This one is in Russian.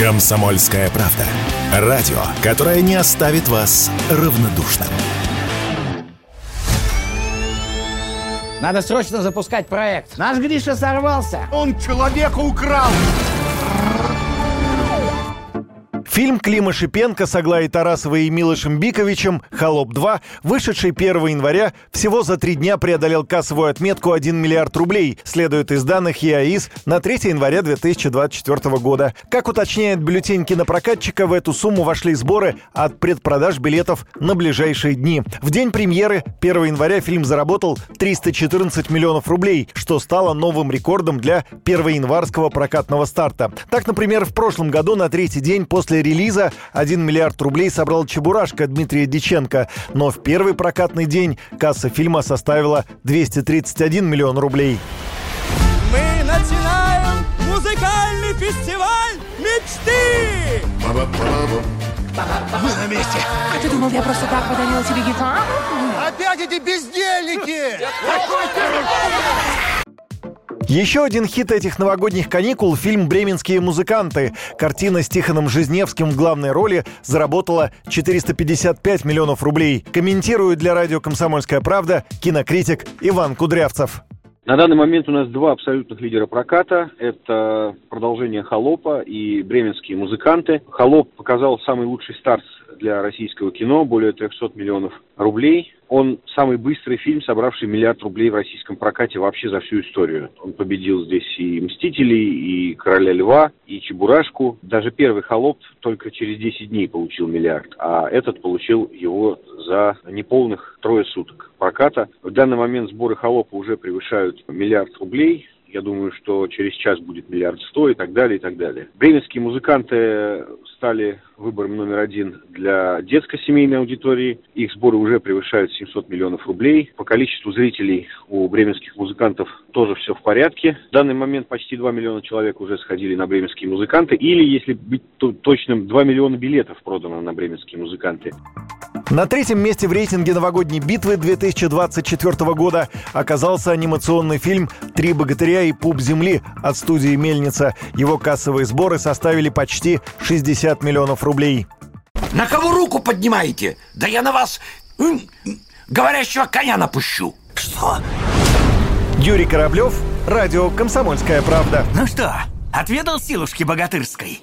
Комсомольская правда. Радио, которое не оставит вас равнодушным. Надо срочно запускать проект. Наш Гриша сорвался. Он человека украл! Фильм Клима Шипенко с Аглаей Тарасовой и Милошем Биковичем «Холоп-2», вышедший 1 января, всего за три дня преодолел кассовую отметку 1 миллиард рублей, следует из данных ЕАИС на 3 января 2024 года. Как уточняет бюллетень кинопрокатчика, в эту сумму вошли сборы от предпродаж билетов на ближайшие дни. В день премьеры 1 января фильм заработал 314 миллионов рублей, что стало новым рекордом для 1 январского прокатного старта. Так, например, в прошлом году на третий день после релиза 1 миллиард рублей собрал Чебурашка Дмитрия Диченко, но в первый прокатный день касса фильма составила 231 миллион рублей. Мы начинаем музыкальный фестиваль мечты! Мы на месте! А ты думал, я просто так подарила тебе гитару? Опять эти бездельники! Еще один хит этих новогодних каникул – фильм «Бременские музыканты». Картина с Тихоном Жизневским в главной роли заработала 455 миллионов рублей. Комментирует для радио «Комсомольская правда» кинокритик Иван Кудрявцев. На данный момент у нас два абсолютных лидера проката. Это продолжение «Холопа» и «Бременские музыканты». «Холоп» показал самый лучший старт для российского кино, более 300 миллионов рублей. Он самый быстрый фильм, собравший миллиард рублей в российском прокате вообще за всю историю. Он победил здесь и «Мстителей», и «Короля льва», и «Чебурашку». Даже первый «Холоп» только через 10 дней получил миллиард, а этот получил его за неполных трое суток проката. В данный момент сборы «Холопа» уже превышают миллиард рублей. Я думаю, что через час будет миллиард сто и так далее, и так далее. Бременские музыканты стали выбором номер один для детско-семейной аудитории. Их сборы уже превышают 700 миллионов рублей. По количеству зрителей у бременских музыкантов тоже все в порядке. В данный момент почти 2 миллиона человек уже сходили на бременские музыканты. Или, если быть точным, 2 миллиона билетов продано на бременские музыканты. На третьем месте в рейтинге новогодней битвы 2024 года оказался анимационный фильм «Три богатыря и пуп земли» от студии «Мельница». Его кассовые сборы составили почти 60 миллионов рублей. На кого руку поднимаете? Да я на вас говорящего коня напущу. Что? Юрий Кораблев, радио «Комсомольская правда». Ну что, отведал силушки богатырской?